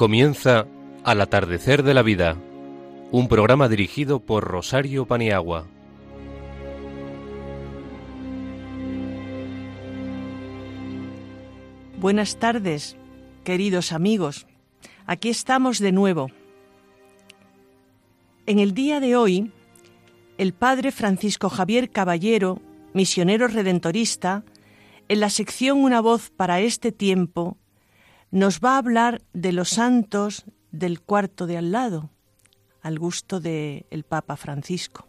Comienza Al atardecer de la vida, un programa dirigido por Rosario Paniagua. Buenas tardes, queridos amigos. Aquí estamos de nuevo. En el día de hoy, el padre Francisco Javier Caballero, misionero redentorista, en la sección Una voz para este tiempo, nos va a hablar de los santos del cuarto de al lado, al gusto del Papa Francisco.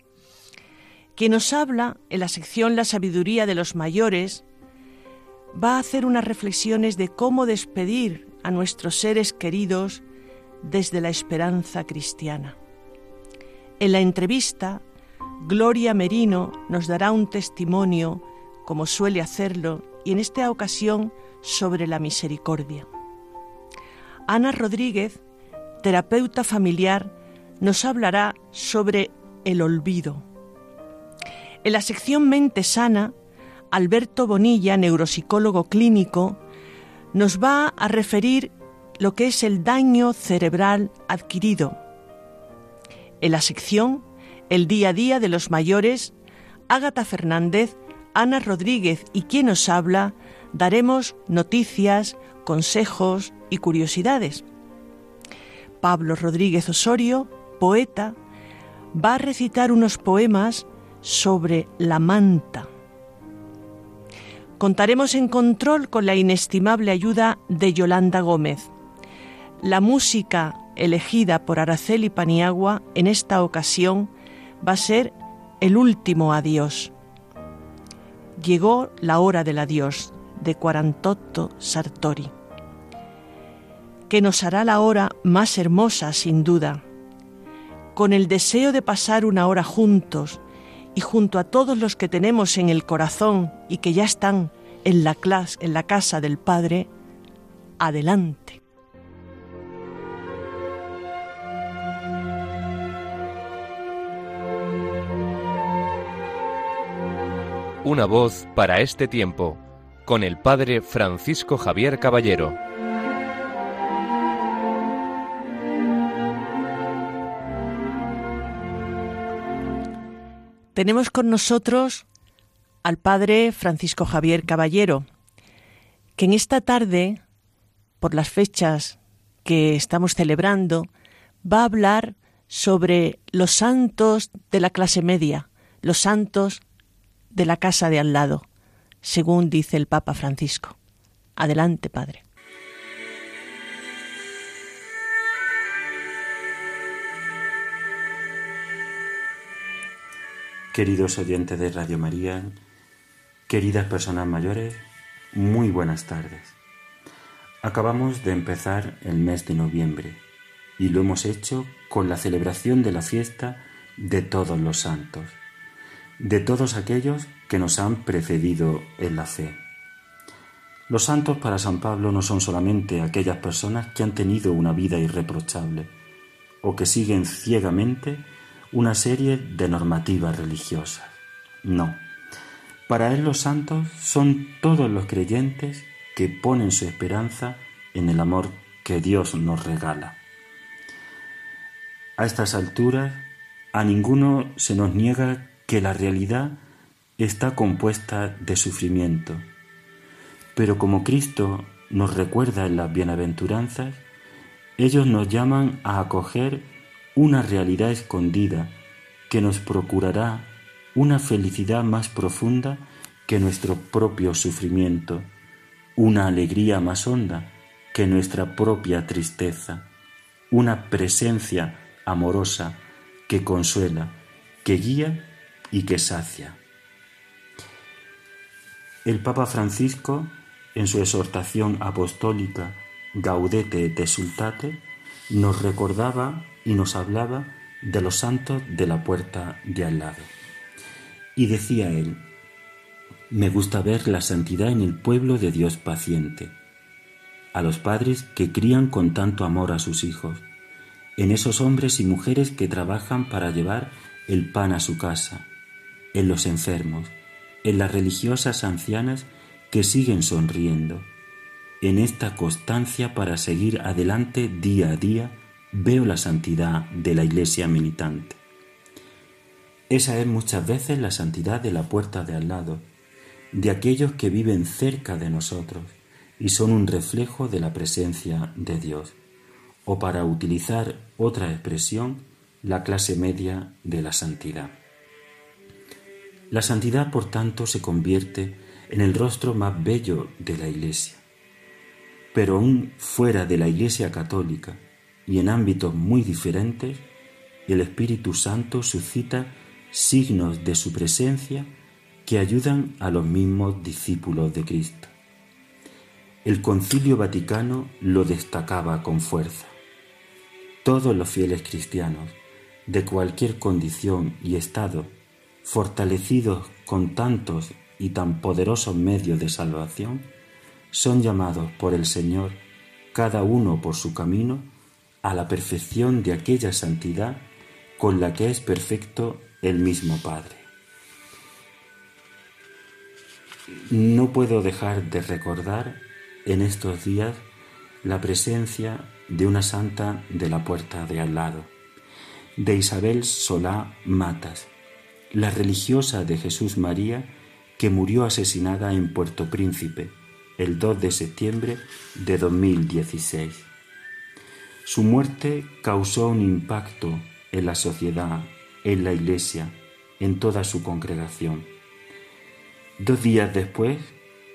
Quien nos habla en la sección La sabiduría de los mayores va a hacer unas reflexiones de cómo despedir a nuestros seres queridos desde la esperanza cristiana. En la entrevista, Gloria Merino nos dará un testimonio, como suele hacerlo, y en esta ocasión sobre la misericordia. Ana Rodríguez, terapeuta familiar, nos hablará sobre el olvido. En la sección Mente Sana, Alberto Bonilla, neuropsicólogo clínico, nos va a referir lo que es el daño cerebral adquirido. En la sección El día a día de los mayores, Ágata Fernández, Ana Rodríguez y quien nos habla, daremos noticias, consejos y curiosidades. Pablo Rodríguez Osorio, poeta, va a recitar unos poemas sobre la manta. Contaremos en control con la inestimable ayuda de Yolanda Gómez. La música elegida por Araceli Paniagua en esta ocasión va a ser El último adiós. Llegó la hora del adiós de Quarantotto Sartori, que nos hará la hora más hermosa sin duda, con el deseo de pasar una hora juntos y junto a todos los que tenemos en el corazón y que ya están en la, clase, en la casa del Padre, adelante. Una voz para este tiempo, con el Padre Francisco Javier Caballero. Tenemos con nosotros al Padre Francisco Javier Caballero, que en esta tarde, por las fechas que estamos celebrando, va a hablar sobre los santos de la clase media, los santos de la casa de al lado, según dice el Papa Francisco. Adelante, Padre. Queridos oyentes de Radio María, queridas personas mayores, muy buenas tardes. Acabamos de empezar el mes de noviembre y lo hemos hecho con la celebración de la fiesta de todos los santos, de todos aquellos que nos han precedido en la fe. Los santos para San Pablo no son solamente aquellas personas que han tenido una vida irreprochable o que siguen ciegamente una serie de normativas religiosas. No. Para él los santos son todos los creyentes que ponen su esperanza en el amor que Dios nos regala. A estas alturas, a ninguno se nos niega que la realidad está compuesta de sufrimiento, pero como Cristo nos recuerda en las bienaventuranzas, ellos nos llaman a acoger una realidad escondida que nos procurará una felicidad más profunda que nuestro propio sufrimiento, una alegría más honda que nuestra propia tristeza, una presencia amorosa que consuela, que guía y que sacia. El Papa Francisco, en su exhortación apostólica Gaudete et Exultate, nos recordaba y nos hablaba de los santos de la puerta de al lado. Y decía él, me gusta ver la santidad en el pueblo de Dios paciente, a los padres que crían con tanto amor a sus hijos, en esos hombres y mujeres que trabajan para llevar el pan a su casa, en los enfermos, en las religiosas ancianas que siguen sonriendo, en esta constancia para seguir adelante día a día, veo la santidad de la iglesia militante. Esa es muchas veces la santidad de la puerta de al lado, de aquellos que viven cerca de nosotros y son un reflejo de la presencia de Dios, o para utilizar otra expresión, la clase media de la santidad. La santidad, por tanto, se convierte en el rostro más bello de la Iglesia pero aún fuera de la Iglesia católica y en ámbitos muy diferentes, el Espíritu Santo suscita signos de su presencia que ayudan a los mismos discípulos de Cristo. El concilio vaticano lo destacaba con fuerza. Todos los fieles cristianos, de cualquier condición y estado, fortalecidos con tantos y tan poderosos medios de salvación, son llamados por el Señor, cada uno por su camino, a la perfección de aquella santidad con la que es perfecto el mismo Padre. No puedo dejar de recordar en estos días la presencia de una santa de la puerta de al lado, de Isabel Solá Matas, la religiosa de Jesús María que murió asesinada en Puerto Príncipe, el 2 de septiembre de 2016. Su muerte causó un impacto en la sociedad, en la iglesia, en toda su congregación. Dos días después,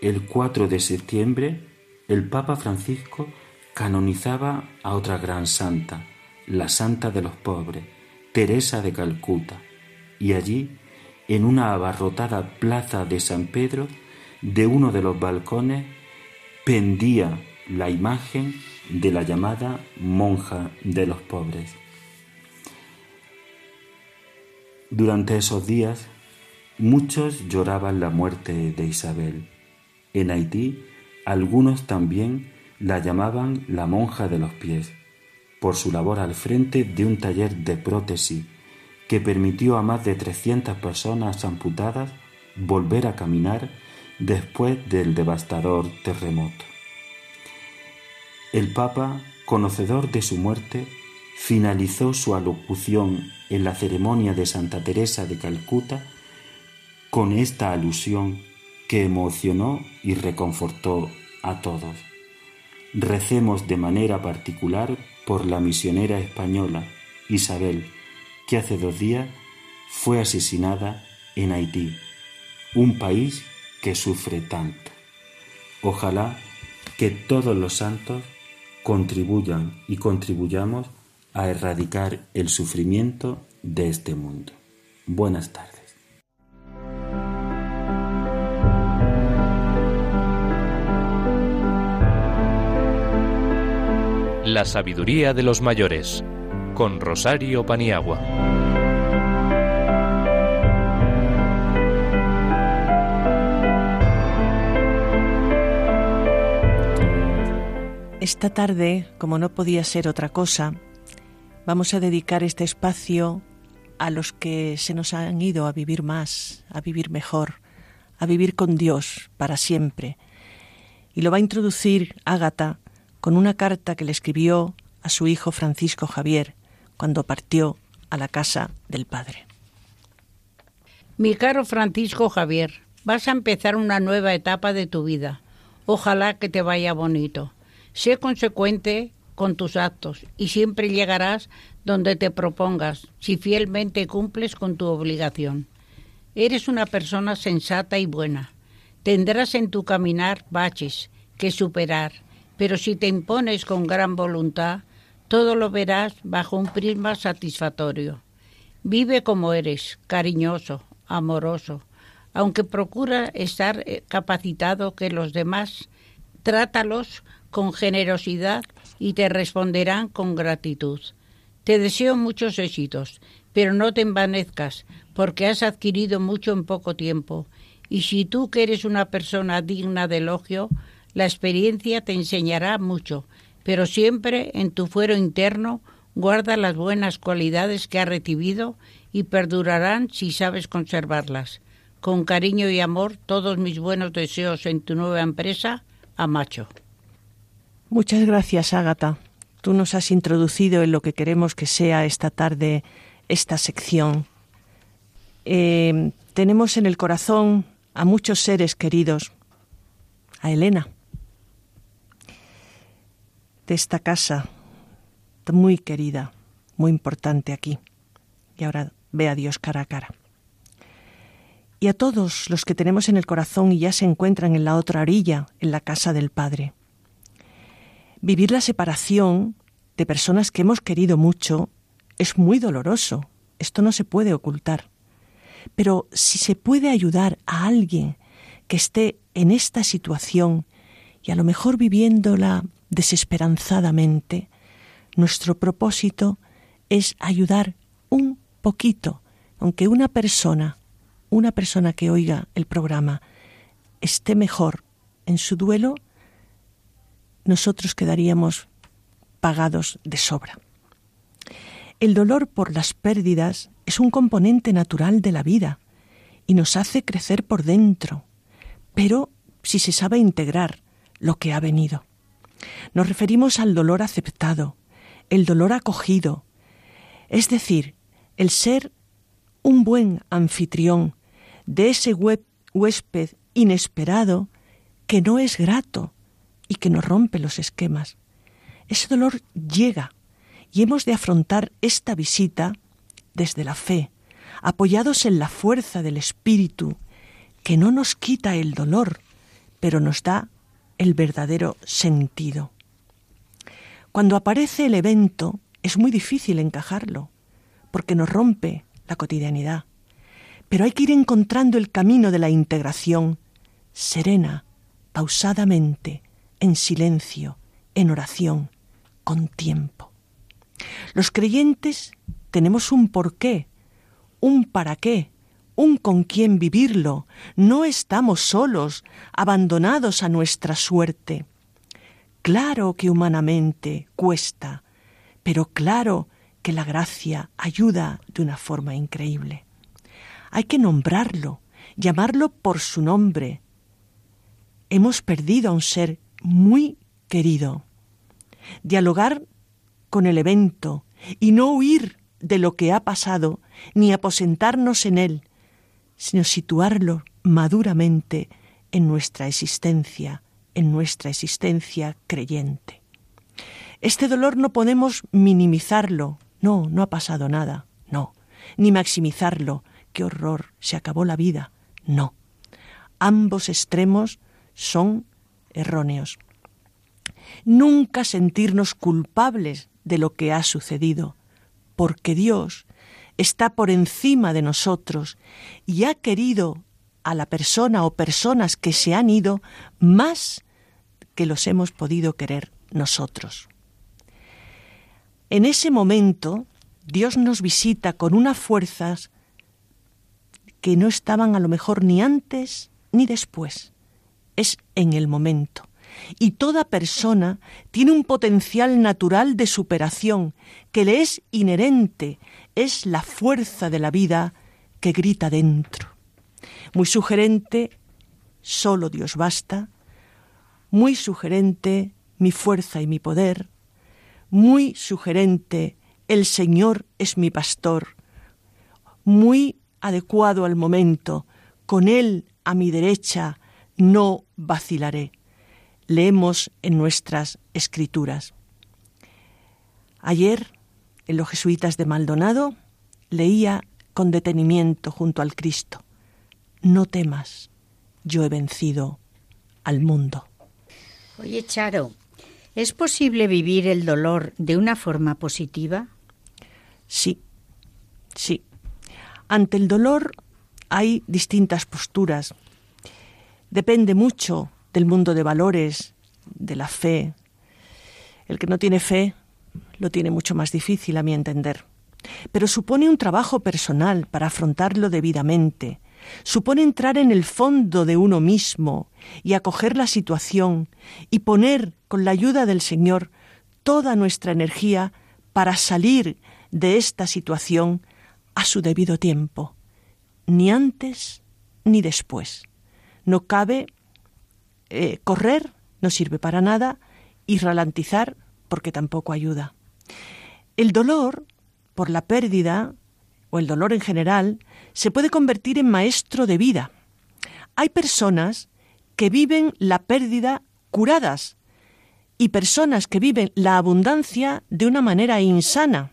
el 4 de septiembre, el Papa Francisco canonizaba a otra gran santa, la Santa de los Pobres, Teresa de Calcuta, y allí, en una abarrotada plaza de San Pedro, de uno de los balcones pendía la imagen de la llamada monja de los pobres. Durante esos días, muchos lloraban la muerte de Isabel. En Haití, algunos también la llamaban la monja de los pies, por su labor al frente de un taller de prótesis que permitió a más de 300 personas amputadas volver a caminar después del devastador terremoto. El Papa, conocedor de su muerte, finalizó su alocución en la ceremonia de Santa Teresa de Calcuta con esta alusión que emocionó y reconfortó a todos. Recemos de manera particular por la misionera española Isabel, que hace dos días fue asesinada en Haití, un país que sufre tanto. Ojalá que todos los santos contribuyan y contribuyamos a erradicar el sufrimiento de este mundo. Buenas tardes. La sabiduría de los mayores con Rosario Paniagua. Esta tarde, como no podía ser otra cosa, vamos a dedicar este espacio a los que se nos han ido a vivir más, a vivir mejor, a vivir con Dios para siempre. Y lo va a introducir Ágata con una carta que le escribió a su hijo Francisco Javier cuando partió a la casa del Padre. Mi caro Francisco Javier, vas a empezar una nueva etapa de tu vida. Ojalá que te vaya bonito. Sé consecuente con tus actos y siempre llegarás donde te propongas si fielmente cumples con tu obligación. Eres una persona sensata y buena. Tendrás en tu caminar baches que superar, pero si te impones con gran voluntad, todo lo verás bajo un prisma satisfactorio. Vive como eres, cariñoso, amoroso, aunque procura estar eh, capacitado que los demás, trátalos con generosidad y te responderán con gratitud. Te deseo muchos éxitos, pero no te envanezcas, porque has adquirido mucho en poco tiempo, y si tú que eres una persona digna de elogio, la experiencia te enseñará mucho, pero siempre en tu fuero interno guarda las buenas cualidades que has recibido y perdurarán si sabes conservarlas. Con cariño y amor, todos mis buenos deseos en tu nueva empresa, Amacho. Muchas gracias, Ágata. Tú nos has introducido en lo que queremos que sea esta tarde esta sección. Eh, tenemos en el corazón a muchos seres queridos. A Elena, de esta casa, muy querida, muy importante aquí. Y ahora ve a Dios cara a cara. Y a todos los que tenemos en el corazón y ya se encuentran en la otra orilla, en la casa del Padre. Vivir la separación de personas que hemos querido mucho es muy doloroso. Esto no se puede ocultar. Pero si se puede ayudar a alguien que esté en esta situación y a lo mejor viviéndola desesperanzadamente, nuestro propósito es ayudar un poquito, aunque una persona, una persona que oiga el programa, esté mejor en su duelo, nosotros quedaríamos pagados de sobra. El dolor por las pérdidas es un componente natural de la vida y nos hace crecer por dentro, pero si se sabe integrar lo que ha venido. Nos referimos al dolor aceptado, el dolor acogido, es decir, el ser un buen anfitrión de ese huésped inesperado que no es grato y que nos rompe los esquemas. Ese dolor llega y hemos de afrontar esta visita desde la fe, apoyados en la fuerza del Espíritu, que no nos quita el dolor, pero nos da el verdadero sentido. Cuando aparece el evento es muy difícil encajarlo, porque nos rompe la cotidianidad. Pero hay que ir encontrando el camino de la integración, serena, pausadamente, en silencio, en oración, con tiempo. Los creyentes tenemos un porqué, un para qué, un con quién vivirlo. No estamos solos, abandonados a nuestra suerte. Claro que humanamente cuesta, pero claro que la gracia ayuda de una forma increíble. Hay que nombrarlo, llamarlo por su nombre. Hemos perdido a un ser muy querido. Dialogar con el evento y no huir de lo que ha pasado ni aposentarnos en él, sino situarlo maduramente en nuestra existencia, en nuestra existencia creyente. Este dolor no podemos minimizarlo, no, no ha pasado nada, no, ni maximizarlo, qué horror, se acabó la vida, no. Ambos extremos son erróneos. Nunca sentirnos culpables de lo que ha sucedido, porque Dios está por encima de nosotros y ha querido a la persona o personas que se han ido más que los hemos podido querer nosotros. En ese momento, Dios nos visita con unas fuerzas que no estaban a lo mejor ni antes ni después. Es en el momento. Y toda persona tiene un potencial natural de superación que le es inherente, es la fuerza de la vida que grita dentro. Muy sugerente, solo Dios basta. Muy sugerente, mi fuerza y mi poder. Muy sugerente, el Señor es mi pastor. Muy adecuado al momento, con Él a mi derecha, no vacilaré leemos en nuestras escrituras. Ayer, en los jesuitas de Maldonado, leía con detenimiento junto al Cristo, No temas, yo he vencido al mundo. Oye, Charo, ¿es posible vivir el dolor de una forma positiva? Sí, sí. Ante el dolor hay distintas posturas. Depende mucho del mundo de valores, de la fe. El que no tiene fe lo tiene mucho más difícil, a mi entender. Pero supone un trabajo personal para afrontarlo debidamente. Supone entrar en el fondo de uno mismo y acoger la situación y poner, con la ayuda del Señor, toda nuestra energía para salir de esta situación a su debido tiempo, ni antes ni después. No cabe eh, correr no sirve para nada y ralentizar porque tampoco ayuda. El dolor por la pérdida o el dolor en general se puede convertir en maestro de vida. Hay personas que viven la pérdida curadas y personas que viven la abundancia de una manera insana.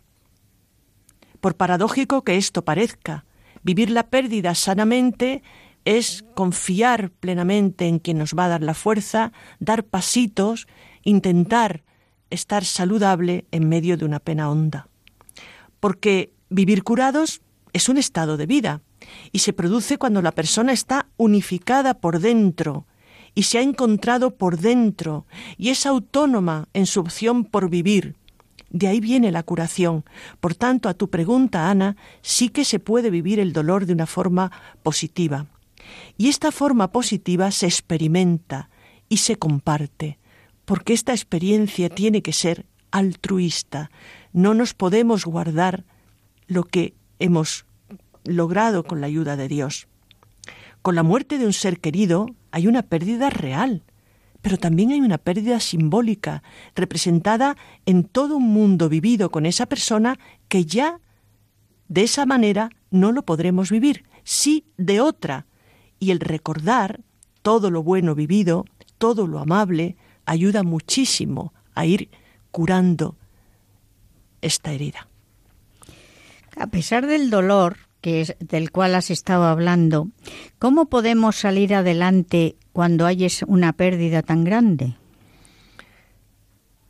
Por paradójico que esto parezca, vivir la pérdida sanamente es confiar plenamente en quien nos va a dar la fuerza, dar pasitos, intentar estar saludable en medio de una pena honda. Porque vivir curados es un estado de vida y se produce cuando la persona está unificada por dentro y se ha encontrado por dentro y es autónoma en su opción por vivir. De ahí viene la curación. Por tanto, a tu pregunta, Ana, sí que se puede vivir el dolor de una forma positiva. Y esta forma positiva se experimenta y se comparte, porque esta experiencia tiene que ser altruista. No nos podemos guardar lo que hemos logrado con la ayuda de Dios. Con la muerte de un ser querido hay una pérdida real, pero también hay una pérdida simbólica, representada en todo un mundo vivido con esa persona que ya de esa manera no lo podremos vivir, sí de otra. Y el recordar todo lo bueno vivido, todo lo amable, ayuda muchísimo a ir curando esta herida. A pesar del dolor que es del cual has estado hablando, ¿cómo podemos salir adelante cuando hay una pérdida tan grande?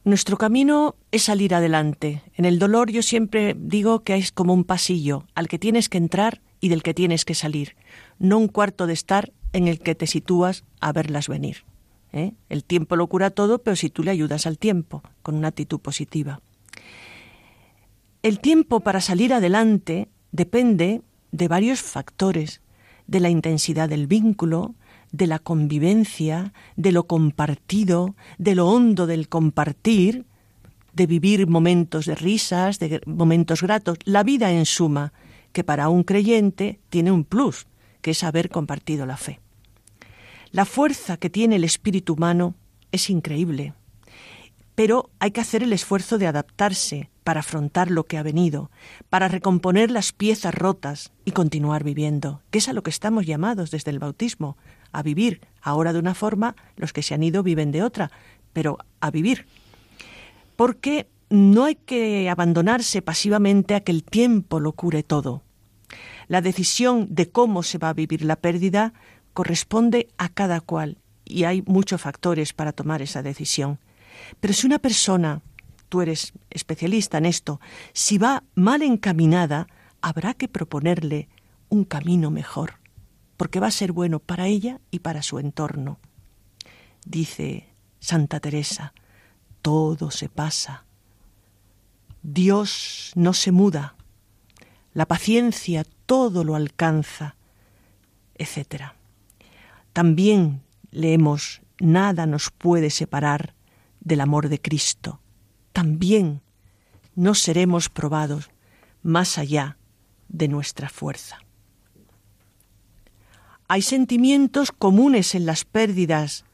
Nuestro camino es salir adelante. En el dolor yo siempre digo que es como un pasillo al que tienes que entrar y del que tienes que salir, no un cuarto de estar en el que te sitúas a verlas venir. ¿eh? El tiempo lo cura todo, pero si tú le ayudas al tiempo con una actitud positiva. El tiempo para salir adelante depende de varios factores, de la intensidad del vínculo, de la convivencia, de lo compartido, de lo hondo del compartir, de vivir momentos de risas, de momentos gratos, la vida en suma, que para un creyente tiene un plus, que es haber compartido la fe. La fuerza que tiene el espíritu humano es increíble, pero hay que hacer el esfuerzo de adaptarse, para afrontar lo que ha venido, para recomponer las piezas rotas y continuar viviendo, que es a lo que estamos llamados desde el bautismo, a vivir ahora de una forma, los que se han ido viven de otra, pero a vivir. Porque no hay que abandonarse pasivamente a que el tiempo lo cure todo. La decisión de cómo se va a vivir la pérdida corresponde a cada cual y hay muchos factores para tomar esa decisión. Pero si una persona tú eres especialista en esto, si va mal encaminada, habrá que proponerle un camino mejor, porque va a ser bueno para ella y para su entorno. Dice Santa Teresa, todo se pasa. Dios no se muda. La paciencia todo lo alcanza, etc. También leemos, nada nos puede separar del amor de Cristo también no seremos probados más allá de nuestra fuerza. Hay sentimientos comunes en las pérdidas,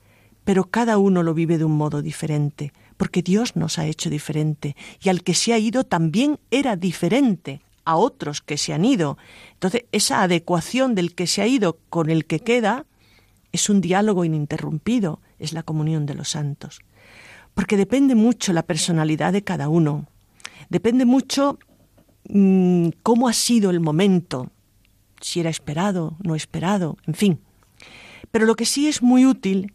pero cada uno lo vive de un modo diferente, porque Dios nos ha hecho diferente, y al que se ha ido también era diferente a otros que se han ido. Entonces, esa adecuación del que se ha ido con el que queda es un diálogo ininterrumpido, es la comunión de los santos porque depende mucho la personalidad de cada uno, depende mucho mm, cómo ha sido el momento, si era esperado, no esperado, en fin. Pero lo que sí es muy útil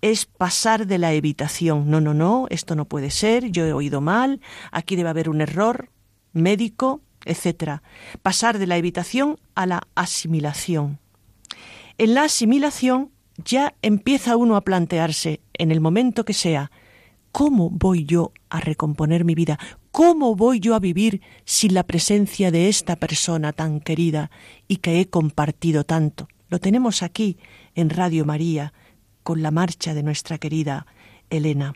es pasar de la evitación. No, no, no, esto no puede ser, yo he oído mal, aquí debe haber un error médico, etc. Pasar de la evitación a la asimilación. En la asimilación ya empieza uno a plantearse, en el momento que sea, ¿Cómo voy yo a recomponer mi vida? ¿Cómo voy yo a vivir sin la presencia de esta persona tan querida y que he compartido tanto? Lo tenemos aquí en Radio María con la marcha de nuestra querida Elena.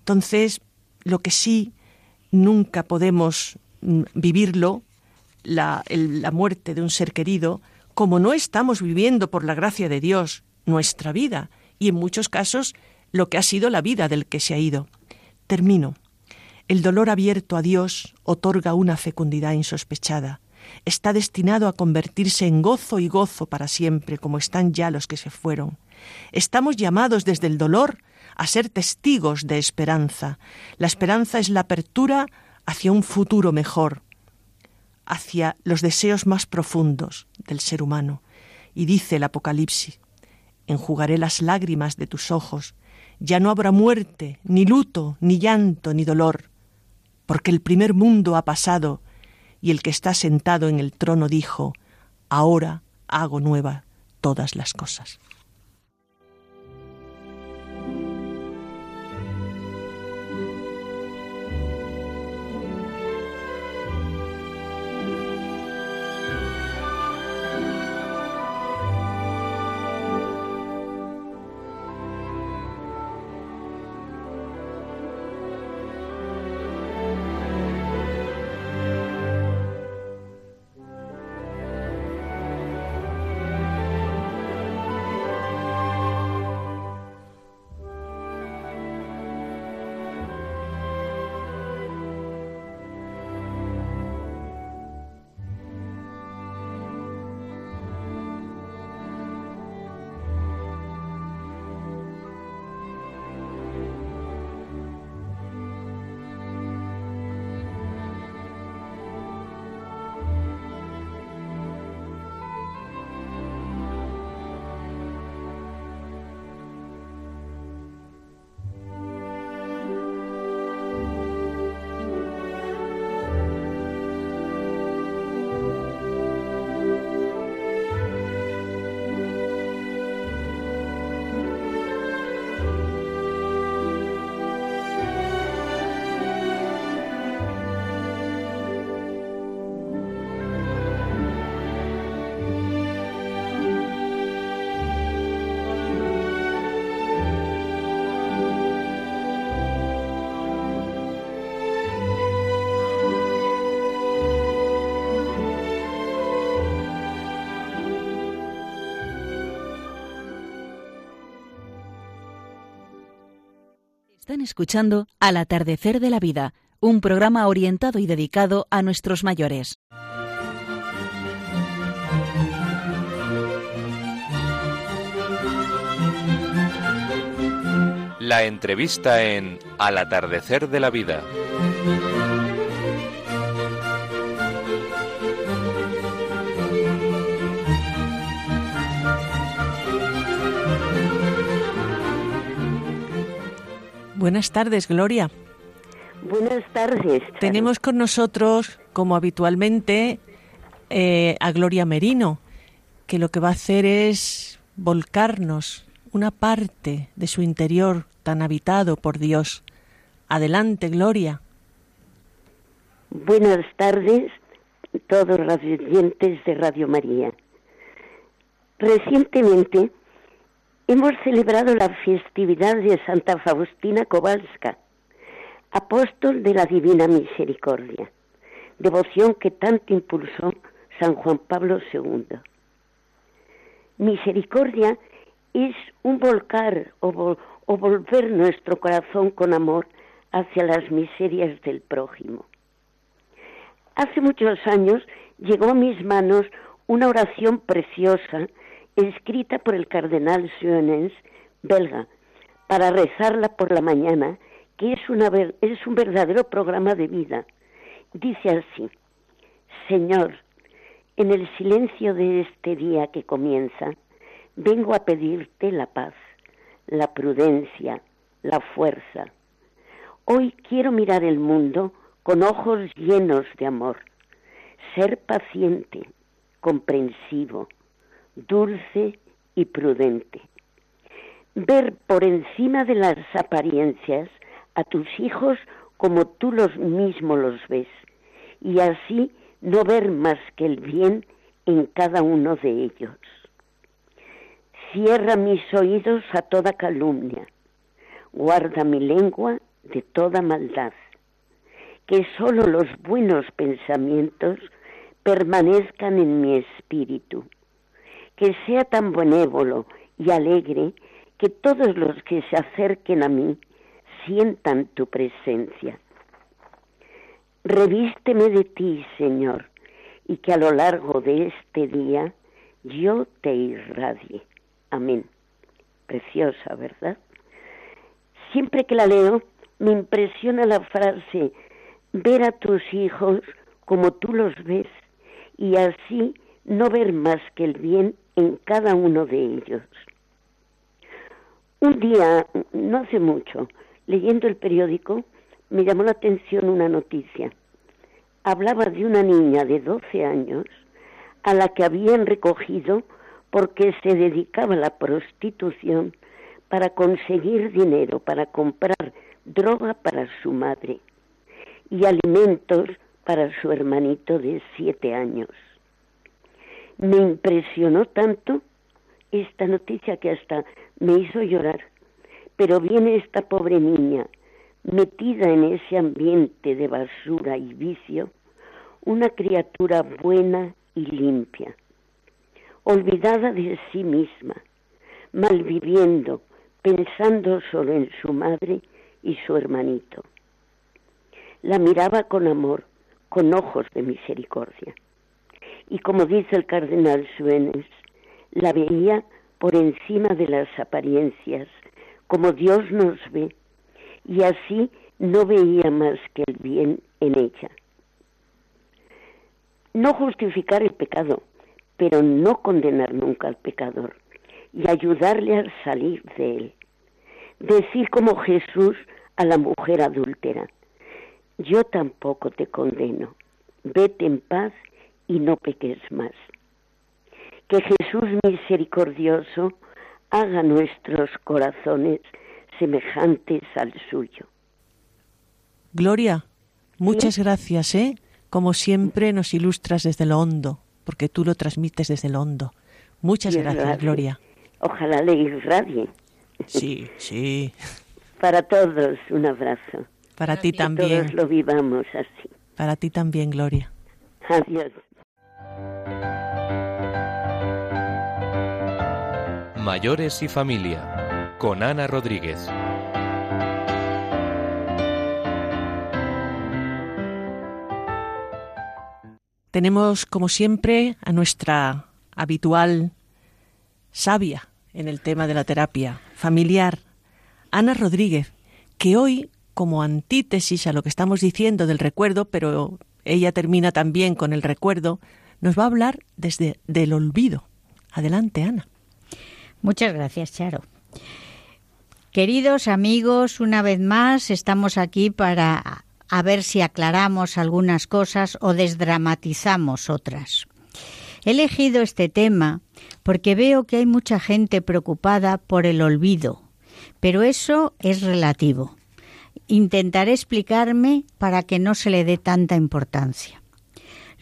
Entonces, lo que sí nunca podemos vivirlo, la, la muerte de un ser querido, como no estamos viviendo por la gracia de Dios nuestra vida, y en muchos casos lo que ha sido la vida del que se ha ido. Termino. El dolor abierto a Dios otorga una fecundidad insospechada. Está destinado a convertirse en gozo y gozo para siempre, como están ya los que se fueron. Estamos llamados desde el dolor a ser testigos de esperanza. La esperanza es la apertura hacia un futuro mejor, hacia los deseos más profundos del ser humano. Y dice el Apocalipsis, enjugaré las lágrimas de tus ojos, ya no habrá muerte, ni luto, ni llanto, ni dolor, porque el primer mundo ha pasado, y el que está sentado en el trono dijo, ahora hago nueva todas las cosas. Están escuchando Al atardecer de la vida, un programa orientado y dedicado a nuestros mayores. La entrevista en Al atardecer de la vida. Buenas tardes, Gloria. Buenas tardes. Tenemos con nosotros, como habitualmente, eh, a Gloria Merino, que lo que va a hacer es volcarnos una parte de su interior tan habitado por Dios. Adelante, Gloria. Buenas tardes, todos los oyentes de Radio María. Recientemente hemos celebrado la festividad de Santa Faustina Kowalska, apóstol de la Divina Misericordia, devoción que tanto impulsó San Juan Pablo II. Misericordia es un volcar o, o volver nuestro corazón con amor hacia las miserias del prójimo. Hace muchos años llegó a mis manos una oración preciosa escrita por el cardenal Sionens, belga, para rezarla por la mañana, que es, una, es un verdadero programa de vida. Dice así, Señor, en el silencio de este día que comienza, vengo a pedirte la paz, la prudencia, la fuerza. Hoy quiero mirar el mundo con ojos llenos de amor, ser paciente, comprensivo, dulce y prudente. Ver por encima de las apariencias a tus hijos como tú los mismos los ves, y así no ver más que el bien en cada uno de ellos. Cierra mis oídos a toda calumnia, guarda mi lengua de toda maldad, que sólo los buenos pensamientos permanezcan en mi espíritu que sea tan benévolo y alegre que todos los que se acerquen a mí sientan tu presencia. Revísteme de ti, Señor, y que a lo largo de este día yo te irradie. Amén. Preciosa, ¿verdad? Siempre que la leo, me impresiona la frase, ver a tus hijos como tú los ves y así no ver más que el bien en cada uno de ellos. Un día, no hace mucho, leyendo el periódico, me llamó la atención una noticia. Hablaba de una niña de 12 años a la que habían recogido porque se dedicaba a la prostitución para conseguir dinero, para comprar droga para su madre y alimentos para su hermanito de siete años. Me impresionó tanto esta noticia que hasta me hizo llorar. Pero viene esta pobre niña, metida en ese ambiente de basura y vicio, una criatura buena y limpia, olvidada de sí misma, malviviendo, pensando solo en su madre y su hermanito. La miraba con amor, con ojos de misericordia. Y como dice el cardenal Suenes, la veía por encima de las apariencias, como Dios nos ve, y así no veía más que el bien en ella. No justificar el pecado, pero no condenar nunca al pecador y ayudarle a salir de él. Decir como Jesús a la mujer adúltera, yo tampoco te condeno, vete en paz y no peques más. Que Jesús misericordioso haga nuestros corazones semejantes al suyo. Gloria, muchas gracias, ¿eh? Como siempre nos ilustras desde lo hondo, porque tú lo transmites desde lo hondo. Muchas gracias, Gloria. Ojalá le irradie. Sí, sí. Para todos, un abrazo. Para ti también. Todos lo vivamos así. Para ti también, Gloria. Adiós. Mayores y familia, con Ana Rodríguez. Tenemos, como siempre, a nuestra habitual sabia en el tema de la terapia familiar, Ana Rodríguez, que hoy, como antítesis a lo que estamos diciendo del recuerdo, pero ella termina también con el recuerdo, nos va a hablar desde del olvido. Adelante, Ana. Muchas gracias, Charo. Queridos amigos, una vez más estamos aquí para a ver si aclaramos algunas cosas o desdramatizamos otras. He elegido este tema porque veo que hay mucha gente preocupada por el olvido, pero eso es relativo. Intentaré explicarme para que no se le dé tanta importancia.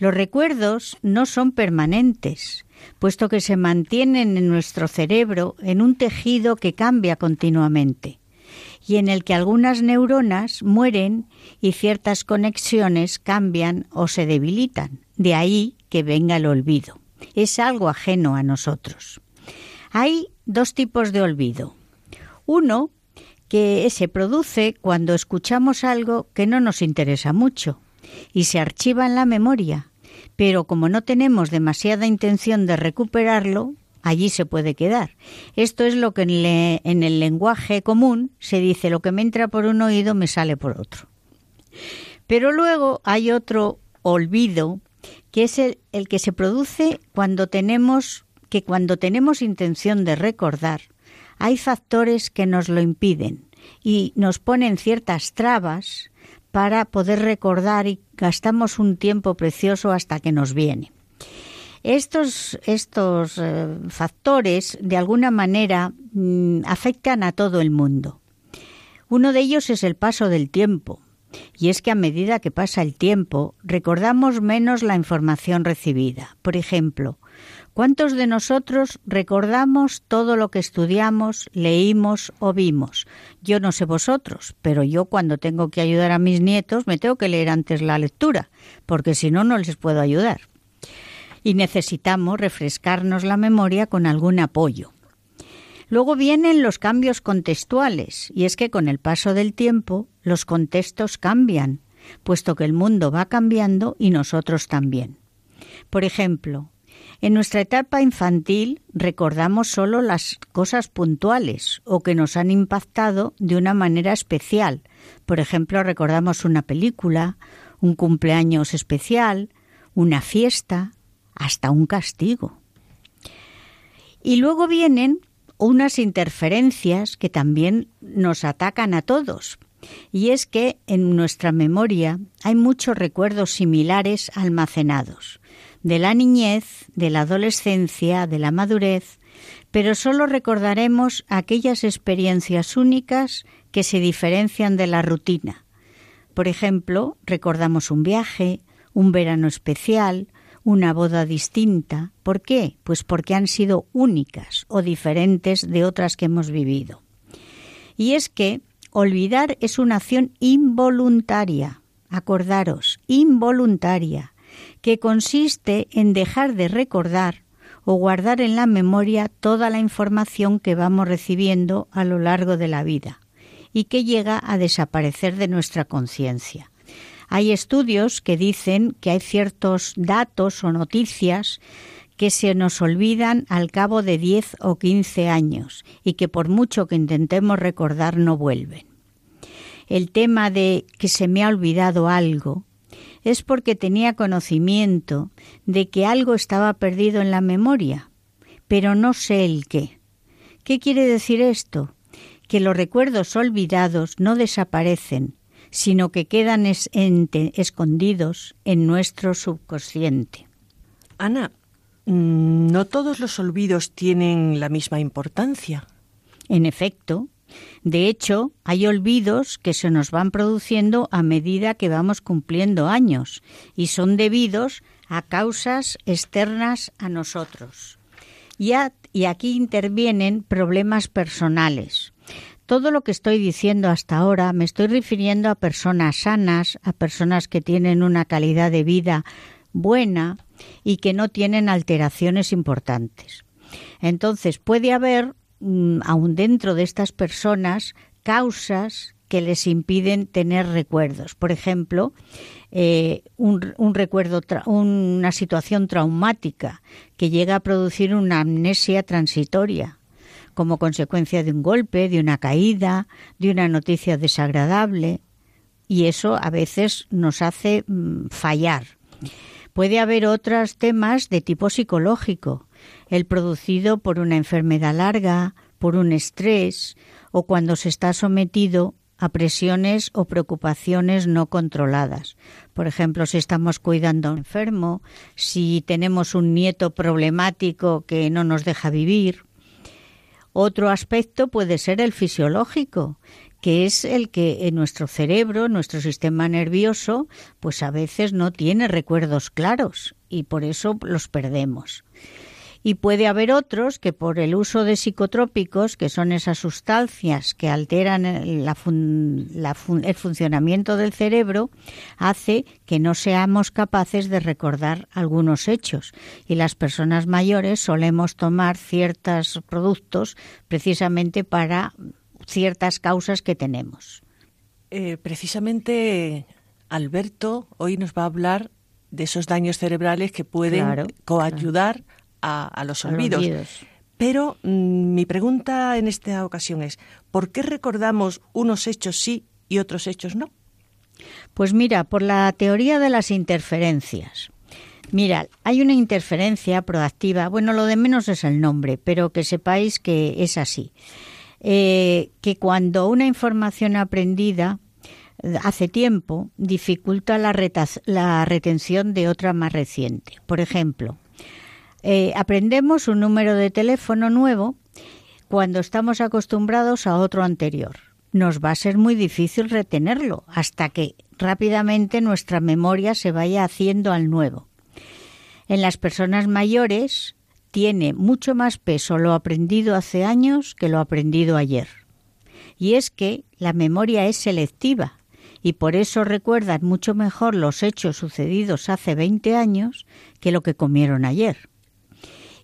Los recuerdos no son permanentes, puesto que se mantienen en nuestro cerebro en un tejido que cambia continuamente y en el que algunas neuronas mueren y ciertas conexiones cambian o se debilitan. De ahí que venga el olvido. Es algo ajeno a nosotros. Hay dos tipos de olvido. Uno que se produce cuando escuchamos algo que no nos interesa mucho y se archiva en la memoria, pero como no tenemos demasiada intención de recuperarlo, allí se puede quedar. Esto es lo que en, el lenguaje común se dice, lo que me entra por un oído me sale por otro. Pero luego hay otro olvido, que es el, el que se produce cuando tenemos que cuando tenemos intención de recordar, hay factores que nos lo impiden y nos ponen ciertas trabas para poder recordar y gastamos un tiempo precioso hasta que nos viene. Estos, estos eh, factores, de alguna manera, mm, afectan a todo el mundo. Uno de ellos es el paso del tiempo. Y es que a medida que pasa el tiempo, recordamos menos la información recibida. Por ejemplo, ¿Cuántos de nosotros recordamos todo lo que estudiamos, leímos o vimos? Yo no sé vosotros, pero yo cuando tengo que ayudar a mis nietos me tengo que leer antes la lectura, porque si no, no les puedo ayudar. Y necesitamos refrescarnos la memoria con algún apoyo. Luego vienen los cambios contextuales, y es que con el paso del tiempo los contextos cambian, puesto que el mundo va cambiando y nosotros también. Por ejemplo, en nuestra etapa infantil recordamos solo las cosas puntuales o que nos han impactado de una manera especial. Por ejemplo, recordamos una película, un cumpleaños especial, una fiesta, hasta un castigo. Y luego vienen unas interferencias que también nos atacan a todos. Y es que en nuestra memoria hay muchos recuerdos similares almacenados, de la niñez, de la adolescencia, de la madurez, pero solo recordaremos aquellas experiencias únicas que se diferencian de la rutina. Por ejemplo, recordamos un viaje, un verano especial, una boda distinta. ¿Por qué? Pues porque han sido únicas o diferentes de otras que hemos vivido. Y es que olvidar es una acción involuntaria, acordaros, involuntaria, que consiste en dejar de recordar o guardar en la memoria toda la información que vamos recibiendo a lo largo de la vida y que llega a desaparecer de nuestra conciencia. Hay estudios que dicen que hay ciertos datos o noticias que se nos olvidan al cabo de 10 o 15 años y que por mucho que intentemos recordar no vuelven. El tema de que se me ha olvidado algo es porque tenía conocimiento de que algo estaba perdido en la memoria, pero no sé el qué. ¿Qué quiere decir esto? Que los recuerdos olvidados no desaparecen, sino que quedan escondidos en nuestro subconsciente. Ana, mm, no todos los olvidos tienen la misma importancia. En efecto, de hecho, hay olvidos que se nos van produciendo a medida que vamos cumpliendo años y son debidos a causas externas a nosotros. y aquí intervienen problemas personales, todo lo que estoy diciendo hasta ahora me estoy refiriendo a personas sanas, a personas que tienen una calidad de vida buena y que no tienen alteraciones importantes. Entonces, puede haber, aún dentro de estas personas, causas que les impiden tener recuerdos. Por ejemplo, eh, un, un, recuerdo, una situación traumática que llega a producir una amnesia transitoria como consecuencia de un golpe, de una caída, de una noticia desagradable, y eso a veces nos hace mm, fallar. Puede haber otros temas de tipo psicológico, el producido por una enfermedad larga, por un estrés o cuando se está sometido a presiones o preocupaciones no controladas. Por ejemplo, si estamos cuidando a un enfermo, si tenemos un nieto problemático que no nos deja vivir, otro aspecto puede ser el fisiológico, que es el que en nuestro cerebro, nuestro sistema nervioso, pues a veces no tiene recuerdos claros y por eso los perdemos. Y puede haber otros que por el uso de psicotrópicos, que son esas sustancias que alteran el funcionamiento del cerebro, hace que no seamos capaces de recordar algunos hechos. Y las personas mayores solemos tomar ciertos productos precisamente para ciertas causas que tenemos. Eh, precisamente Alberto hoy nos va a hablar de esos daños cerebrales que pueden coayudar a, los olvidos. Pero mm, mi pregunta en esta ocasión es, ¿por qué recordamos unos hechos sí y otros hechos no? Pues mira, por la teoría de las interferencias. Mira, hay una interferencia proactiva, bueno, lo de menos es el nombre, pero que sepáis que es así. Eh, que cuando una información aprendida eh, hace tiempo dificulta la, la retención de otra más reciente. Por ejemplo, eh, aprendemos un número de teléfono nuevo cuando estamos acostumbrados a otro anterior. Nos va a ser muy difícil retenerlo hasta que rápidamente nuestra memoria se vaya haciendo al nuevo. En las personas mayores tiene mucho más peso lo aprendido hace años que lo aprendido ayer. Y es que la memoria es selectiva y por eso recuerdan mucho mejor los hechos sucedidos hace 20 años que lo que comieron ayer.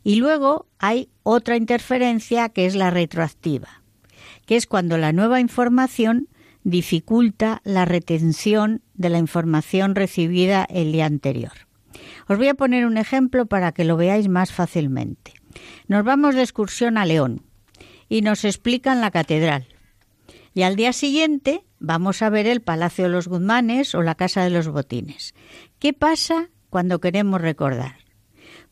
Y luego hay otra interferencia que es la retroactiva, que es cuando la nueva información dificulta la retención de la información recibida el día anterior. Os voy a poner un ejemplo para que lo veáis más fácilmente. Nos vamos de excursión a León y nos explican la catedral. Y al día siguiente vamos a ver el Palacio de los Guzmanes o la Casa de los Botines. ¿Qué pasa cuando queremos recordar?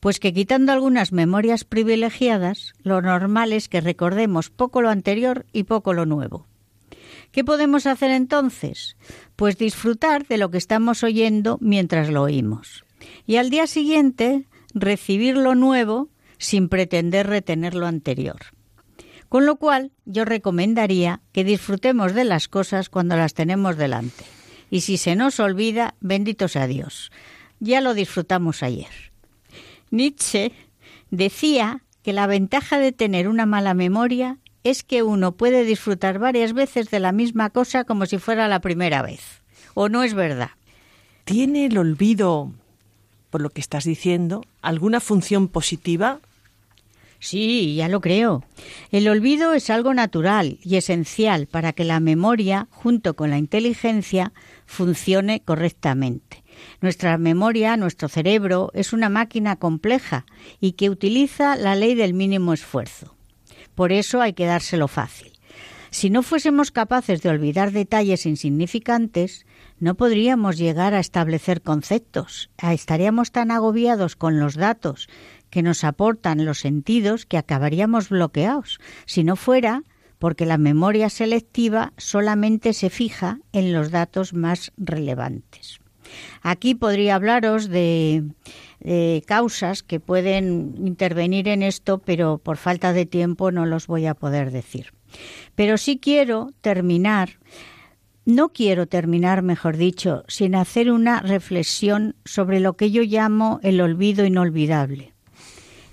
Pues que quitando algunas memorias privilegiadas, lo normal es que recordemos poco lo anterior y poco lo nuevo. ¿Qué podemos hacer entonces? Pues disfrutar de lo que estamos oyendo mientras lo oímos. Y al día siguiente recibir lo nuevo sin pretender retener lo anterior. Con lo cual, yo recomendaría que disfrutemos de las cosas cuando las tenemos delante. Y si se nos olvida, bendito sea Dios. Ya lo disfrutamos ayer. Nietzsche decía que la ventaja de tener una mala memoria es que uno puede disfrutar varias veces de la misma cosa como si fuera la primera vez. ¿O no es verdad? ¿Tiene el olvido, por lo que estás diciendo, alguna función positiva Sí, ya lo creo. El olvido es algo natural y esencial para que la memoria, junto con la inteligencia, funcione correctamente. Nuestra memoria, nuestro cerebro, es una máquina compleja y que utiliza la ley del mínimo esfuerzo. Por eso hay que dárselo fácil. Si no fuésemos capaces de olvidar detalles insignificantes, no podríamos llegar a establecer conceptos. Estaríamos tan agobiados con los datos que nos aportan los sentidos que acabaríamos bloqueados, si no fuera porque la memoria selectiva solamente se fija en los datos más relevantes. Aquí podría hablaros de, causas que pueden intervenir en esto, pero por falta de tiempo no los voy a poder decir. Pero sí quiero terminar, no quiero terminar, mejor dicho, sin hacer una reflexión sobre lo que yo llamo el olvido inolvidable.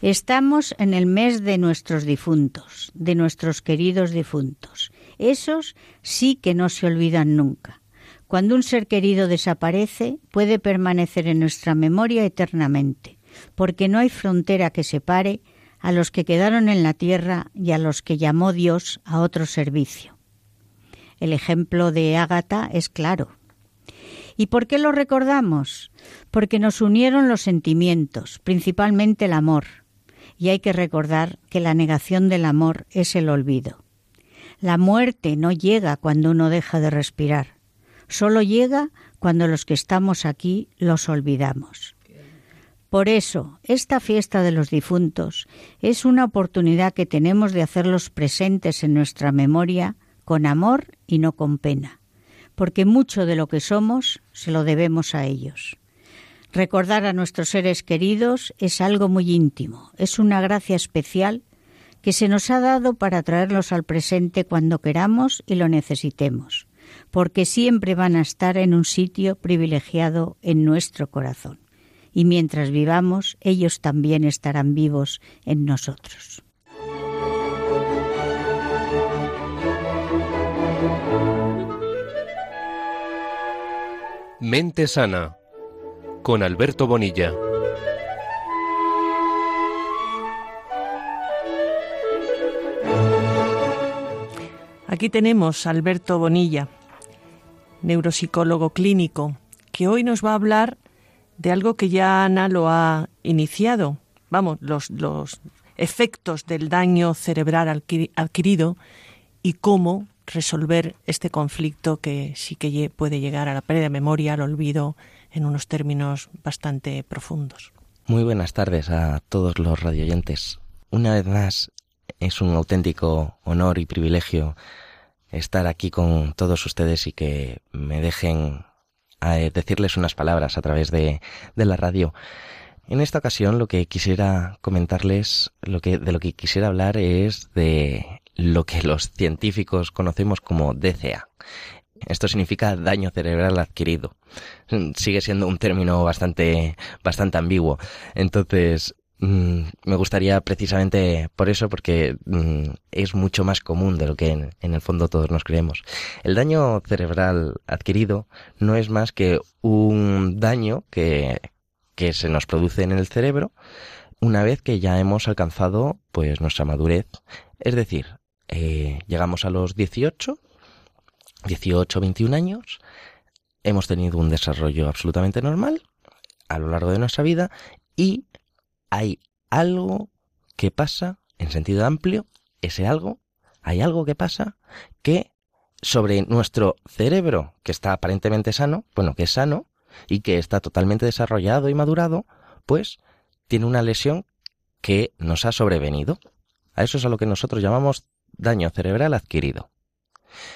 Estamos en el mes de nuestros difuntos, de nuestros queridos difuntos. Esos sí que no se olvidan nunca. Cuando un ser querido desaparece, puede permanecer en nuestra memoria eternamente, porque no hay frontera que separe a los que quedaron en la tierra y a los que llamó Dios a otro servicio. El ejemplo de Ágata es claro. ¿Y por qué lo recordamos? Porque nos unieron los sentimientos, principalmente el amor, y hay que recordar que la negación del amor es el olvido. La muerte no llega cuando uno deja de respirar, solo llega cuando los que estamos aquí los olvidamos. Por eso, esta fiesta de los difuntos es una oportunidad que tenemos de hacerlos presentes en nuestra memoria con amor y no con pena, porque mucho de lo que somos se lo debemos a ellos. Recordar a nuestros seres queridos es algo muy íntimo, es una gracia especial que se nos ha dado para traerlos al presente cuando queramos y lo necesitemos, porque siempre van a estar en un sitio privilegiado en nuestro corazón. Y mientras vivamos, ellos también estarán vivos en nosotros. Mente sana con Alberto Bonilla. Aquí tenemos a Alberto Bonilla, neuropsicólogo clínico, que hoy nos va a hablar de algo que ya Ana lo ha iniciado. Vamos, los, los efectos del daño cerebral adquirido y cómo resolver este conflicto que sí que puede llegar a la pérdida de memoria, al olvido, en unos términos bastante profundos. Muy buenas tardes a todos los radioyentes. Una vez más, es un auténtico honor y privilegio estar aquí con todos ustedes y que me dejen eh, decirles unas palabras a través de, de la radio. En esta ocasión lo que quisiera comentarles, lo que, de lo que quisiera hablar es de lo que los científicos conocemos como DCA. Esto significa daño cerebral adquirido. Sigue siendo un término bastante, bastante ambiguo. Entonces, mm, me gustaría precisamente por eso, porque mm, es mucho más común de lo que en, en, el fondo todos nos creemos. El daño cerebral adquirido no es más que un daño que, se nos produce en el cerebro una vez que ya hemos alcanzado pues nuestra madurez. Es decir, eh, llegamos a los 18, 18, 21 años, hemos tenido un desarrollo absolutamente normal a lo largo de nuestra vida y hay algo que pasa en sentido amplio, ese algo, hay algo que pasa que sobre nuestro cerebro, que está aparentemente sano, bueno, que es sano y que está totalmente desarrollado y madurado, pues tiene una lesión que nos ha sobrevenido. A eso es a lo que nosotros llamamos daño cerebral adquirido.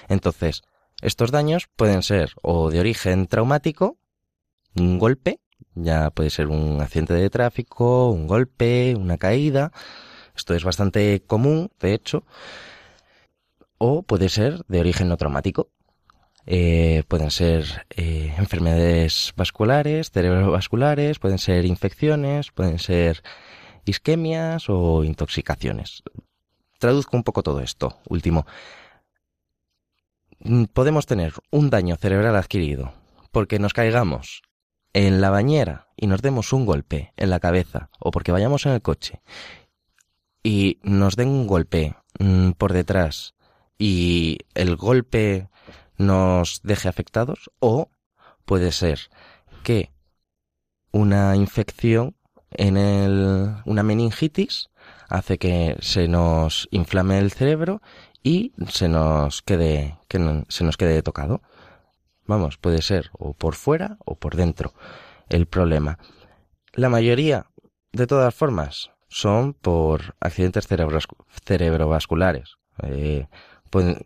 Entonces, estos daños pueden ser o de origen traumático, un golpe, ya puede ser un accidente de tráfico, un golpe, una caída, esto es bastante común, de hecho, o puede ser de origen no traumático. Eh, pueden ser eh, enfermedades vasculares, cerebrovasculares, pueden ser infecciones, pueden ser isquemias o intoxicaciones. Traduzco un poco todo esto. Último. Mm, podemos tener un daño cerebral adquirido porque nos caigamos en la bañera y nos demos un golpe en la cabeza o porque vayamos en el coche y nos den un golpe mm, por detrás y el golpe nos deje afectados o puede ser que una infección en el, una meningitis hace que se nos inflame el cerebro y se nos quede, que se nos quede tocado. Vamos, puede ser o por fuera o por dentro el problema. La mayoría, de todas formas, son por accidentes cerebrovasculares, eh,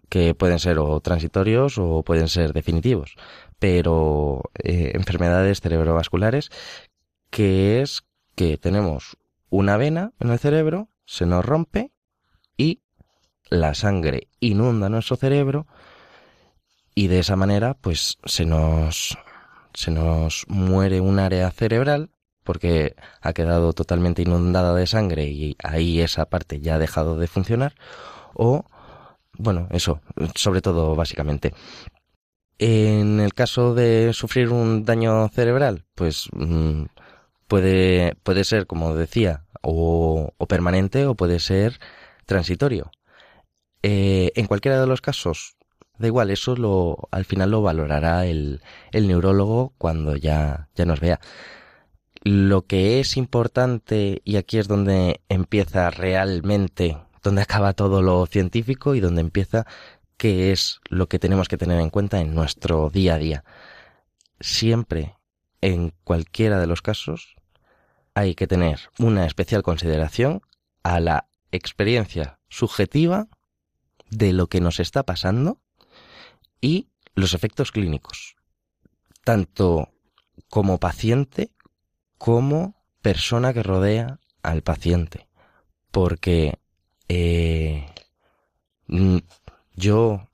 que pueden ser o transitorios o pueden ser definitivos, pero eh, enfermedades cerebrovasculares que es que tenemos una vena en el cerebro, se nos rompe y la sangre inunda nuestro cerebro y de esa manera pues se nos se nos muere un área cerebral porque ha quedado totalmente inundada de sangre y ahí esa parte ya ha dejado de funcionar o bueno, eso, sobre todo básicamente. En el caso de sufrir un daño cerebral, pues mm, puede, puede ser, como decía, o, permanente o puede ser transitorio. Eh, en cualquiera de los casos, da igual, eso lo, al final lo valorará el, el neurólogo cuando ya, ya nos vea. Lo que es importante, y aquí es donde empieza realmente donde acaba todo lo científico y donde empieza qué es lo que tenemos que tener en cuenta en nuestro día a día. Siempre, en cualquiera de los casos, hay que tener una especial consideración a la experiencia subjetiva de lo que nos está pasando y los efectos clínicos, tanto como paciente como persona que rodea al paciente, porque eh, mm, yo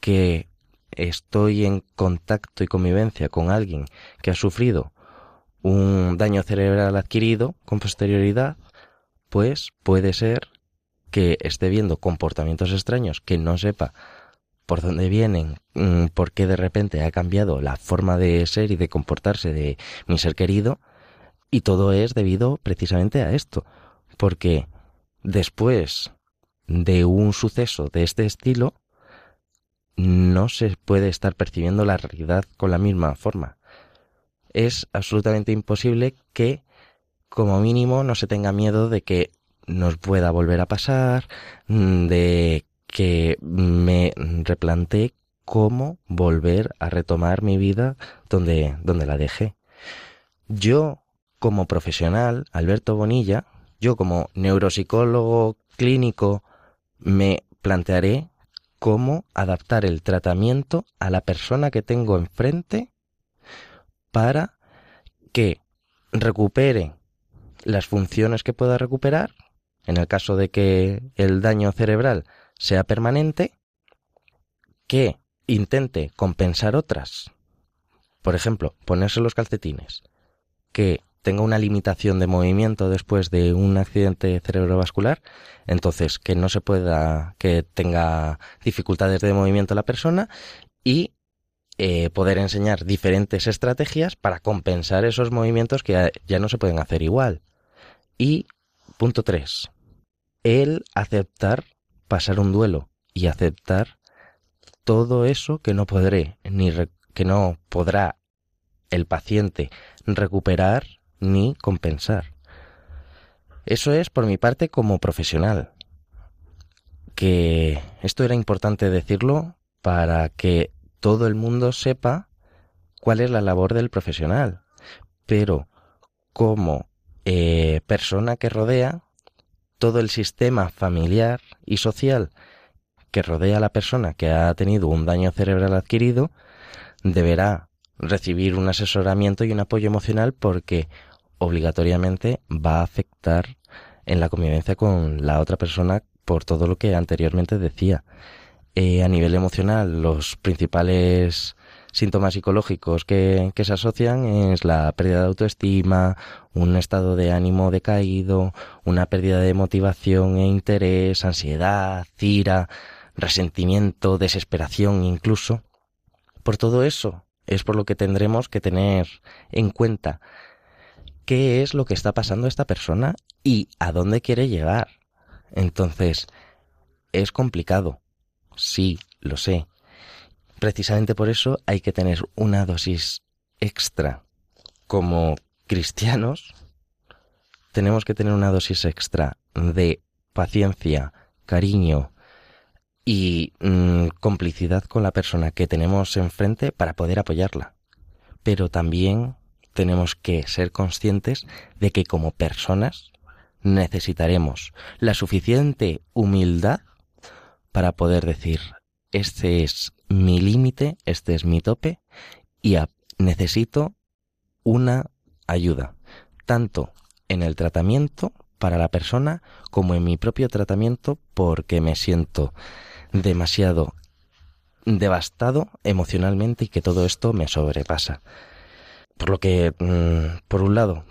que estoy en contacto y convivencia con alguien que ha sufrido un daño cerebral adquirido con posterioridad, pues puede ser que esté viendo comportamientos extraños que no sepa por dónde vienen, mm, por qué de repente ha cambiado la forma de ser y de comportarse de mi ser querido, y todo es debido precisamente a esto, porque después de un suceso de este estilo, no se puede estar percibiendo la realidad con la misma forma. Es absolutamente imposible que, como mínimo, no se tenga miedo de que nos pueda volver a pasar, de que me replantee cómo volver a retomar mi vida donde, donde la dejé. Yo, como profesional, Alberto Bonilla, yo como neuropsicólogo clínico, me plantearé cómo adaptar el tratamiento a la persona que tengo enfrente para que recupere las funciones que pueda recuperar, en el caso de que el daño cerebral sea permanente, que intente compensar otras, por ejemplo, ponerse los calcetines, que tenga una limitación de movimiento después de un accidente cerebrovascular, entonces que no se pueda, que tenga dificultades de movimiento la persona y eh, poder enseñar diferentes estrategias para compensar esos movimientos que ya no se pueden hacer igual. Y punto 3. El aceptar pasar un duelo y aceptar todo eso que no podré ni que no podrá el paciente recuperar ni compensar. Eso es por mi parte como profesional. Que esto era importante decirlo para que todo el mundo sepa cuál es la labor del profesional. Pero como eh, persona que rodea, todo el sistema familiar y social que rodea a la persona que ha tenido un daño cerebral adquirido deberá recibir un asesoramiento y un apoyo emocional porque obligatoriamente va a afectar en la convivencia con la otra persona por todo lo que anteriormente decía. Eh, a nivel emocional, los principales síntomas psicológicos que, se asocian es la pérdida de autoestima, un estado de ánimo decaído, una pérdida de motivación e interés, ansiedad, ira, resentimiento, desesperación incluso. Por todo eso es por lo que tendremos que tener en cuenta qué es lo que está pasando a esta persona y a dónde quiere llegar. Entonces, es complicado. Sí, lo sé. Precisamente por eso hay que tener una dosis extra. Como cristianos, tenemos que tener una dosis extra de paciencia, cariño y mm, complicidad con la persona que tenemos enfrente para poder apoyarla. Pero también tenemos que ser conscientes de que como personas necesitaremos la suficiente humildad para poder decir, este es mi límite, este es mi tope y necesito una ayuda, tanto en el tratamiento para la persona como en mi propio tratamiento porque me siento demasiado devastado emocionalmente y que todo esto me sobrepasa. Por lo que, mm, por un lado,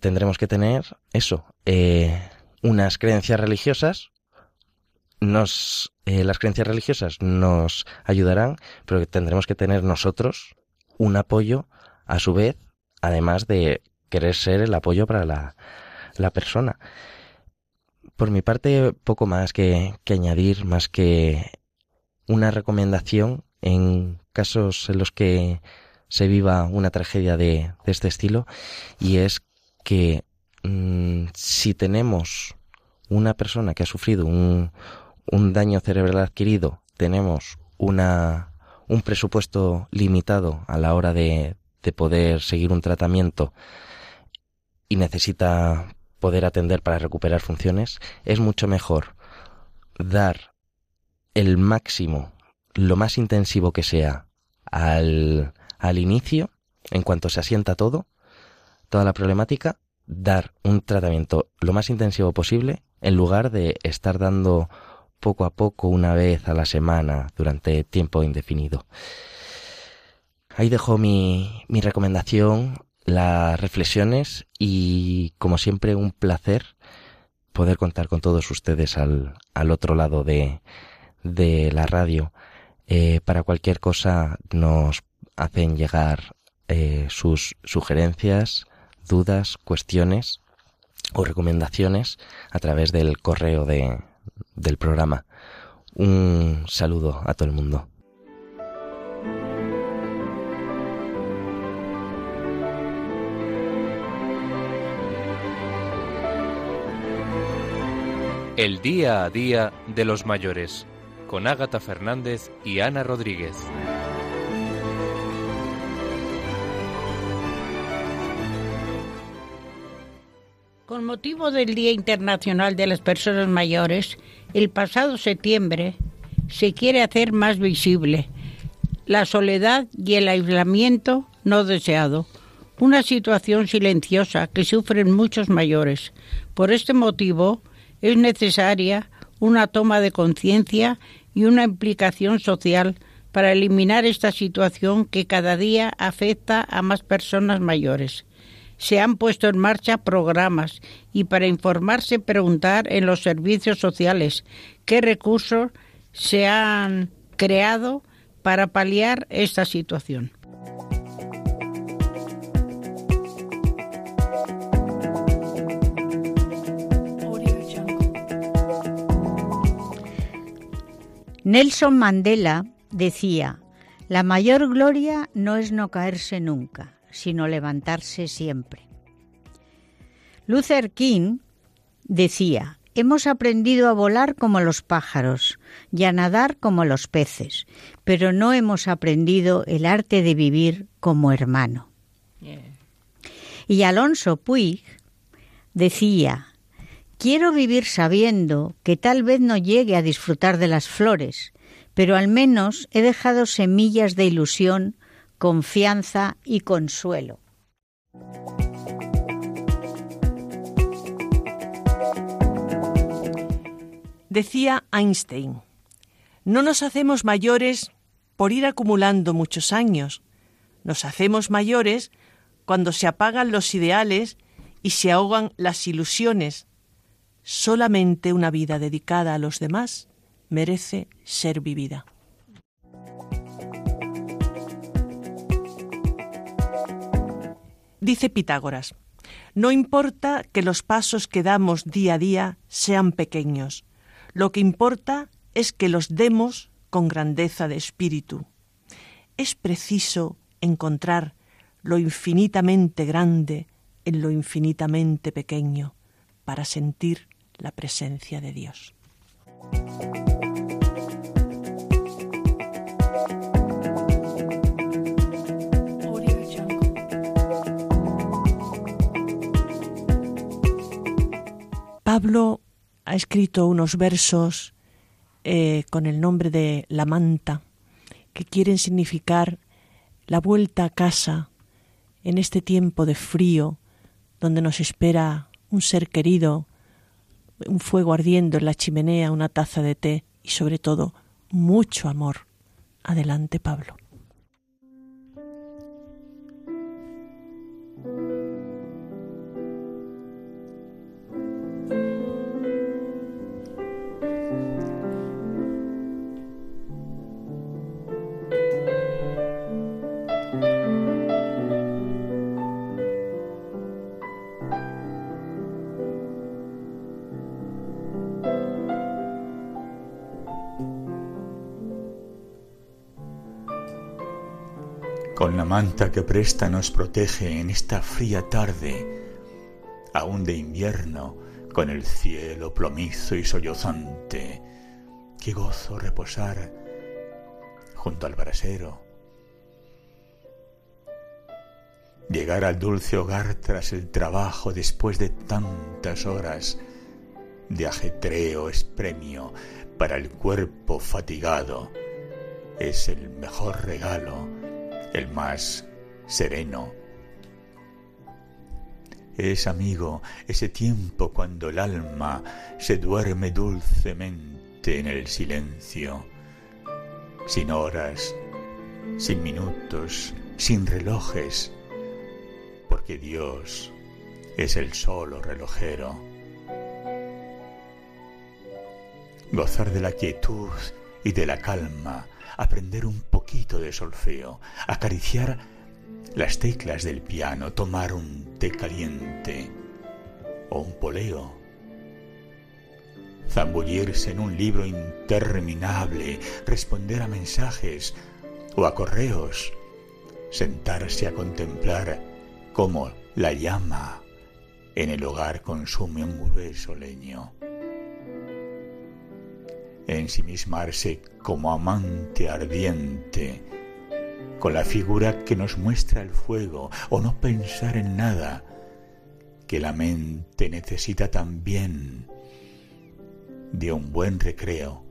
tendremos que tener eso, eh, unas creencias religiosas. Nos, eh, las creencias religiosas nos ayudarán, pero tendremos que tener nosotros un apoyo a su vez, además de querer ser el apoyo para la, la persona. Por mi parte, poco más que, que añadir, más que una recomendación en casos en los que se viva una tragedia de, este estilo y es que mm, si tenemos una persona que ha sufrido un, un daño cerebral adquirido, tenemos una, un presupuesto limitado a la hora de, de poder seguir un tratamiento y necesita poder atender para recuperar funciones, es mucho mejor dar el máximo, lo más intensivo que sea al, al inicio, en cuanto se asienta todo, toda la problemática, dar un tratamiento lo más intensivo posible en lugar de estar dando poco a poco una vez a la semana durante tiempo indefinido. Ahí dejo mi, mi recomendación, las reflexiones y como siempre un placer poder contar con todos ustedes al, al otro lado de, de la radio. Eh, para cualquier cosa nos hacen llegar eh, sus sugerencias, dudas, cuestiones o recomendaciones a través del correo de, del programa. Un saludo a todo el mundo. El día a día de los mayores, con Ágata Fernández y Ana Rodríguez. Con motivo del Día Internacional de las Personas Mayores, el pasado septiembre se quiere hacer más visible la soledad y el aislamiento no deseado, una situación silenciosa que sufren muchos mayores. Por este motivo es necesaria una toma de conciencia y una implicación social para eliminar esta situación que cada día afecta a más personas mayores se han puesto en marcha programas y para informarse preguntar en los servicios sociales qué recursos se han creado para paliar esta situación. Nelson Mandela decía, la mayor gloria no es no caerse nunca, sino levantarse siempre. Luther King decía, hemos aprendido a volar como los pájaros y a nadar como los peces, pero no hemos aprendido el arte de vivir como hermano. Y Alonso Puig decía, quiero vivir sabiendo que tal vez no llegue a disfrutar de las flores, pero al menos he dejado semillas de ilusión, confianza y consuelo. Decía Einstein, no nos hacemos mayores por ir acumulando muchos años, nos hacemos mayores cuando se apagan los ideales y se ahogan las ilusiones. Solamente una vida dedicada a los demás merece ser vivida. Dice Pitágoras, no importa que los pasos que damos día a día sean pequeños, lo que importa es que los demos con grandeza de espíritu. Es preciso encontrar lo infinitamente grande en lo infinitamente pequeño para sentir la presencia de Dios. Pablo ha escrito unos versos eh, con el nombre de La Manta, que quieren significar la vuelta a casa en este tiempo de frío, donde nos espera un ser querido, un fuego ardiendo en la chimenea, una taza de té y sobre todo mucho amor. Adelante, Pablo. Manta que presta nos protege en esta fría tarde, aún de invierno, con el cielo plomizo y sollozante. Qué gozo reposar junto al brasero. Llegar al dulce hogar tras el trabajo después de tantas horas de ajetreo es premio para el cuerpo fatigado. Es el mejor regalo el más sereno. Es, amigo, ese tiempo cuando el alma se duerme dulcemente en el silencio, sin horas, sin minutos, sin relojes, porque Dios es el solo relojero. Gozar de la quietud y de la calma aprender un poquito de solfeo, acariciar las teclas del piano, tomar un té caliente o un poleo, zambullirse en un libro interminable, responder a mensajes o a correos, sentarse a contemplar cómo la llama en el hogar consume un grueso leño ensimismarse como amante ardiente, con la figura que nos muestra el fuego, o no pensar en nada, que la mente necesita también de un buen recreo.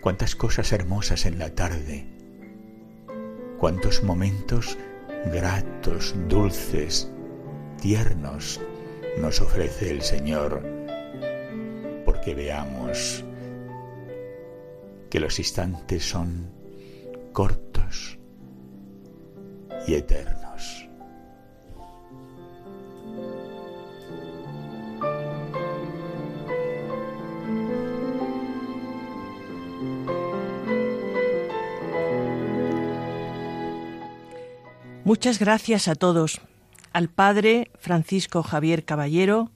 Cuántas cosas hermosas en la tarde, cuántos momentos gratos, dulces, tiernos, nos ofrece el Señor, porque veamos que los instantes son cortos y eternos. Muchas gracias a todos al padre Francisco Javier Caballero,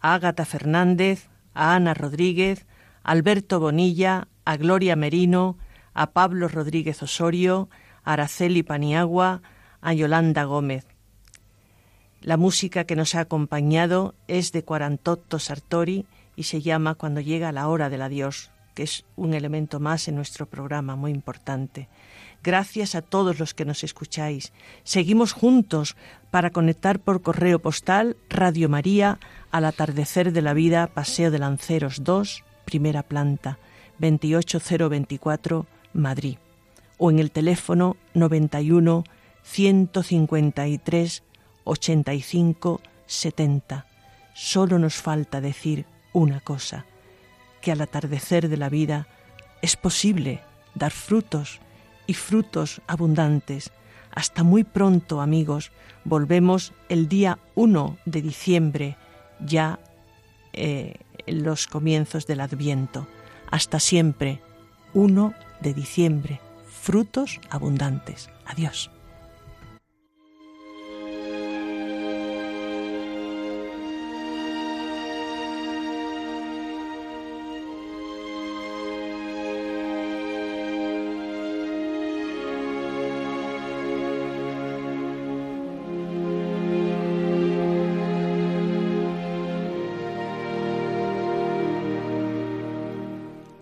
a Ágata Fernández, a Ana Rodríguez, a Alberto Bonilla, a Gloria Merino, a Pablo Rodríguez Osorio, a Araceli Paniagua, a Yolanda Gómez. La música que nos ha acompañado es de Cuarantotto Sartori y se llama Cuando llega la hora del adiós, que es un elemento más en nuestro programa muy importante. Gracias a todos los que nos escucháis. Seguimos juntos para conectar por correo postal Radio María al atardecer de la vida, Paseo de Lanceros 2, primera planta, 28024, Madrid. O en el teléfono 91 153 85 70. Solo nos falta decir una cosa, que al atardecer de la vida es posible dar frutos y frutos abundantes. Hasta muy pronto, amigos. Volvemos el día 1 de diciembre, ya eh, en los comienzos del Adviento. Hasta siempre, 1 de diciembre. Frutos abundantes. Adiós.